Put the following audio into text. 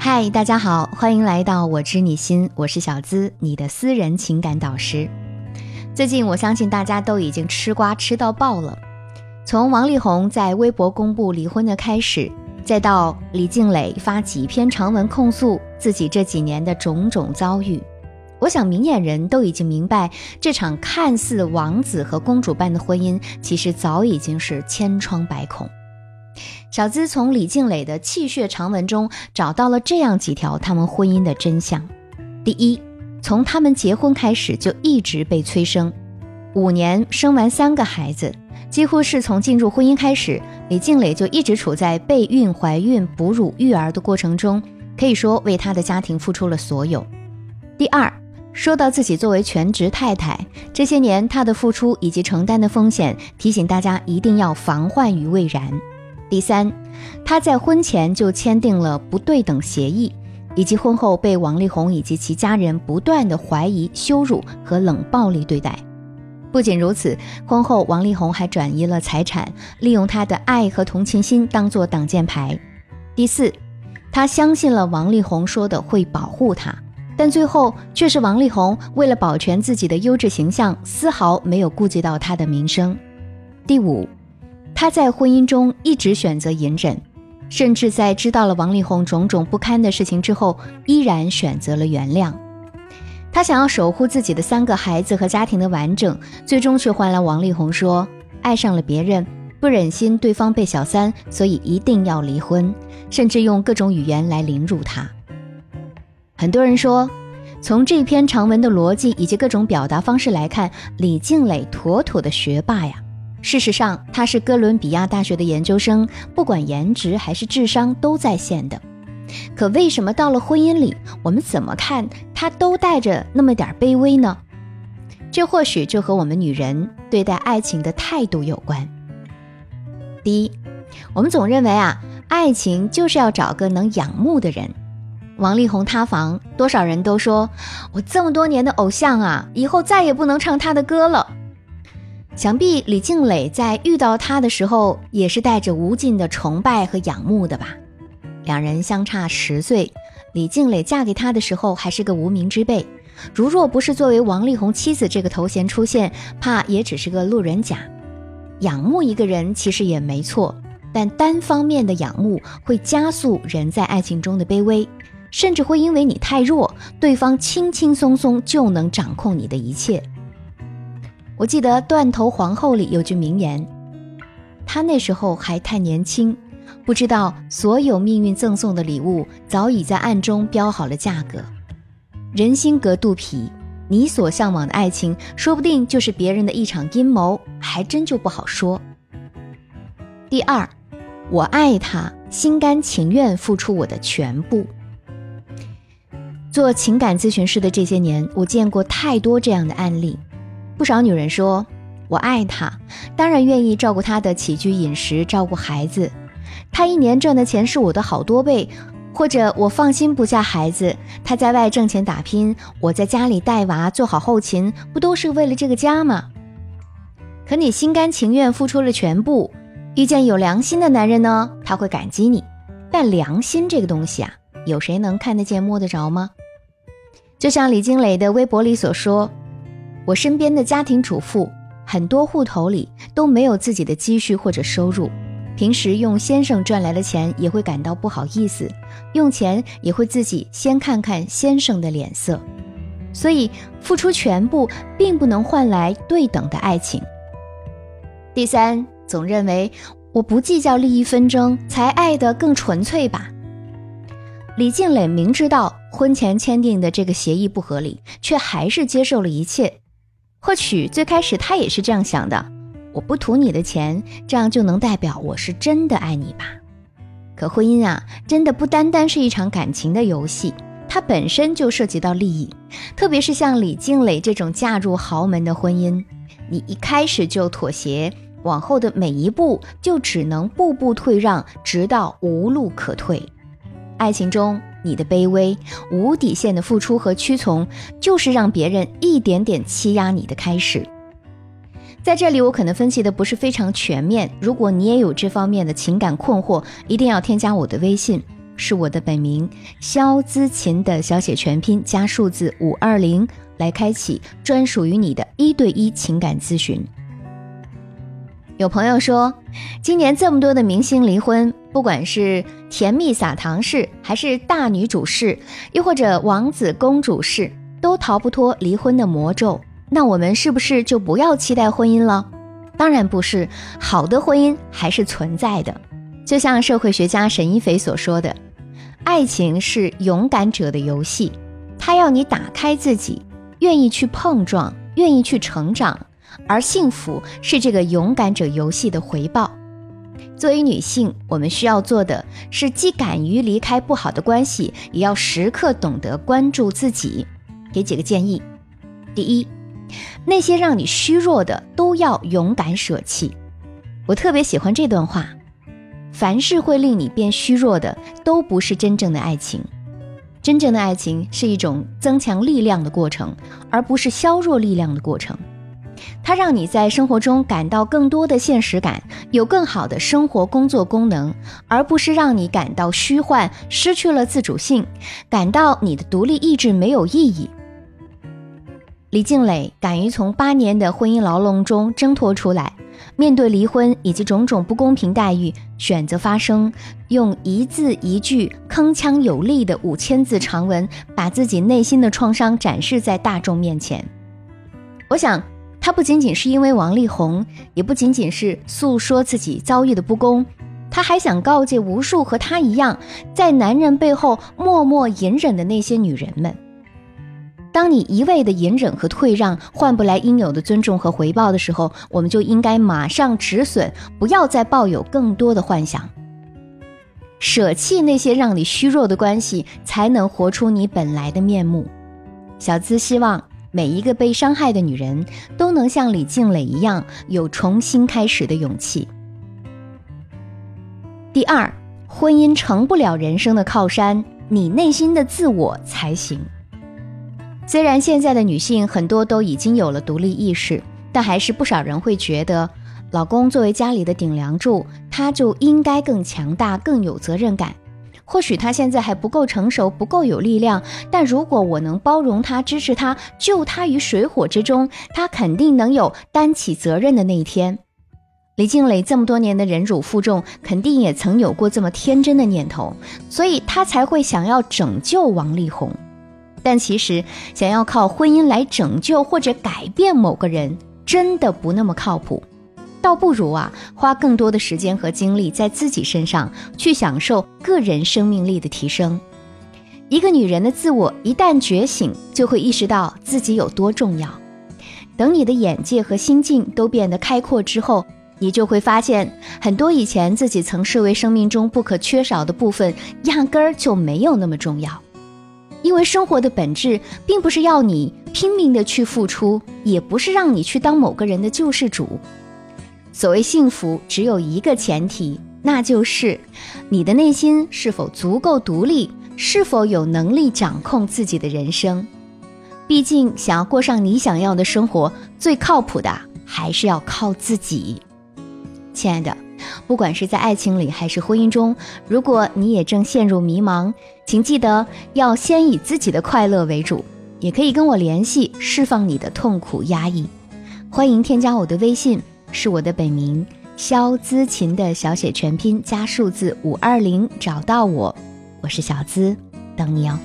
嗨，大家好，欢迎来到我知你心，我是小资，你的私人情感导师。最近我相信大家都已经吃瓜吃到爆了，从王力宏在微博公布离婚的开始，再到李静蕾发几篇长文控诉自己这几年的种种遭遇，我想明眼人都已经明白，这场看似王子和公主般的婚姻，其实早已经是千疮百孔。小资从李静蕾的气血长文中找到了这样几条他们婚姻的真相：第一，从他们结婚开始就一直被催生，五年生完三个孩子，几乎是从进入婚姻开始，李静蕾就一直处在备孕、怀孕、哺乳、育儿的过程中，可以说为他的家庭付出了所有。第二，说到自己作为全职太太，这些年她的付出以及承担的风险，提醒大家一定要防患于未然。第三，他在婚前就签订了不对等协议，以及婚后被王力宏以及其家人不断的怀疑、羞辱和冷暴力对待。不仅如此，婚后王力宏还转移了财产，利用他的爱和同情心当做挡箭牌。第四，他相信了王力宏说的会保护他，但最后却是王力宏为了保全自己的优质形象，丝毫没有顾及到他的名声。第五。他在婚姻中一直选择隐忍，甚至在知道了王力宏种种不堪的事情之后，依然选择了原谅。他想要守护自己的三个孩子和家庭的完整，最终却换来王力宏说爱上了别人，不忍心对方被小三，所以一定要离婚，甚至用各种语言来凌辱他。很多人说，从这篇长文的逻辑以及各种表达方式来看，李静蕾妥妥的学霸呀。事实上，他是哥伦比亚大学的研究生，不管颜值还是智商都在线的。可为什么到了婚姻里，我们怎么看他都带着那么点卑微呢？这或许就和我们女人对待爱情的态度有关。第一，我们总认为啊，爱情就是要找个能仰慕的人。王力宏塌房，多少人都说，我这么多年的偶像啊，以后再也不能唱他的歌了。想必李静蕾在遇到他的时候，也是带着无尽的崇拜和仰慕的吧。两人相差十岁，李静蕾嫁给他的时候还是个无名之辈，如若不是作为王力宏妻子这个头衔出现，怕也只是个路人甲。仰慕一个人其实也没错，但单方面的仰慕会加速人在爱情中的卑微，甚至会因为你太弱，对方轻轻松松就能掌控你的一切。我记得《断头皇后》里有句名言，她那时候还太年轻，不知道所有命运赠送的礼物早已在暗中标好了价格。人心隔肚皮，你所向往的爱情，说不定就是别人的一场阴谋，还真就不好说。第二，我爱他，心甘情愿付出我的全部。做情感咨询师的这些年，我见过太多这样的案例。不少女人说：“我爱他，当然愿意照顾他的起居饮食，照顾孩子。他一年赚的钱是我的好多倍，或者我放心不下孩子，他在外挣钱打拼，我在家里带娃做好后勤，不都是为了这个家吗？可你心甘情愿付出了全部，遇见有良心的男人呢，他会感激你。但良心这个东西啊，有谁能看得见摸得着吗？就像李金磊的微博里所说。”我身边的家庭主妇，很多户头里都没有自己的积蓄或者收入，平时用先生赚来的钱也会感到不好意思，用钱也会自己先看看先生的脸色，所以付出全部并不能换来对等的爱情。第三，总认为我不计较利益纷争才爱得更纯粹吧。李静蕾明知道婚前签订的这个协议不合理，却还是接受了一切。或许最开始他也是这样想的，我不图你的钱，这样就能代表我是真的爱你吧？可婚姻啊，真的不单单是一场感情的游戏，它本身就涉及到利益，特别是像李静蕾这种嫁入豪门的婚姻，你一开始就妥协，往后的每一步就只能步步退让，直到无路可退。爱情中。你的卑微、无底线的付出和屈从，就是让别人一点点欺压你的开始。在这里，我可能分析的不是非常全面。如果你也有这方面的情感困惑，一定要添加我的微信，是我的本名肖姿琴的小写全拼加数字五二零，来开启专属于你的一对一情感咨询。有朋友说，今年这么多的明星离婚，不管是甜蜜撒糖式，还是大女主式，又或者王子公主式，都逃不脱离婚的魔咒。那我们是不是就不要期待婚姻了？当然不是，好的婚姻还是存在的。就像社会学家沈一斐所说的，爱情是勇敢者的游戏，它要你打开自己，愿意去碰撞，愿意去成长。而幸福是这个勇敢者游戏的回报。作为女性，我们需要做的是既敢于离开不好的关系，也要时刻懂得关注自己。给几个建议：第一，那些让你虚弱的都要勇敢舍弃。我特别喜欢这段话：凡是会令你变虚弱的，都不是真正的爱情。真正的爱情是一种增强力量的过程，而不是削弱力量的过程。它让你在生活中感到更多的现实感，有更好的生活工作功能，而不是让你感到虚幻，失去了自主性，感到你的独立意志没有意义。李静蕾敢于从八年的婚姻牢笼中挣脱出来，面对离婚以及种种不公平待遇，选择发声，用一字一句铿锵有力的五千字长文，把自己内心的创伤展示在大众面前。我想。他不仅仅是因为王力宏，也不仅仅是诉说自己遭遇的不公，他还想告诫无数和他一样在男人背后默默隐忍的那些女人们：当你一味的隐忍和退让换不来应有的尊重和回报的时候，我们就应该马上止损，不要再抱有更多的幻想，舍弃那些让你虚弱的关系，才能活出你本来的面目。小资希望。每一个被伤害的女人都能像李静蕾一样有重新开始的勇气。第二，婚姻成不了人生的靠山，你内心的自我才行。虽然现在的女性很多都已经有了独立意识，但还是不少人会觉得，老公作为家里的顶梁柱，他就应该更强大、更有责任感。或许他现在还不够成熟，不够有力量，但如果我能包容他、支持他、救他于水火之中，他肯定能有担起责任的那一天。李静蕾这么多年的忍辱负重，肯定也曾有过这么天真的念头，所以他才会想要拯救王力宏。但其实，想要靠婚姻来拯救或者改变某个人，真的不那么靠谱。倒不如啊，花更多的时间和精力在自己身上，去享受个人生命力的提升。一个女人的自我一旦觉醒，就会意识到自己有多重要。等你的眼界和心境都变得开阔之后，你就会发现，很多以前自己曾视为生命中不可缺少的部分，压根儿就没有那么重要。因为生活的本质，并不是要你拼命的去付出，也不是让你去当某个人的救世主。所谓幸福，只有一个前提，那就是你的内心是否足够独立，是否有能力掌控自己的人生。毕竟，想要过上你想要的生活，最靠谱的还是要靠自己。亲爱的，不管是在爱情里还是婚姻中，如果你也正陷入迷茫，请记得要先以自己的快乐为主，也可以跟我联系，释放你的痛苦压抑。欢迎添加我的微信。是我的本名肖姿琴的小写全拼加数字五二零，找到我，我是小姿，等你哦。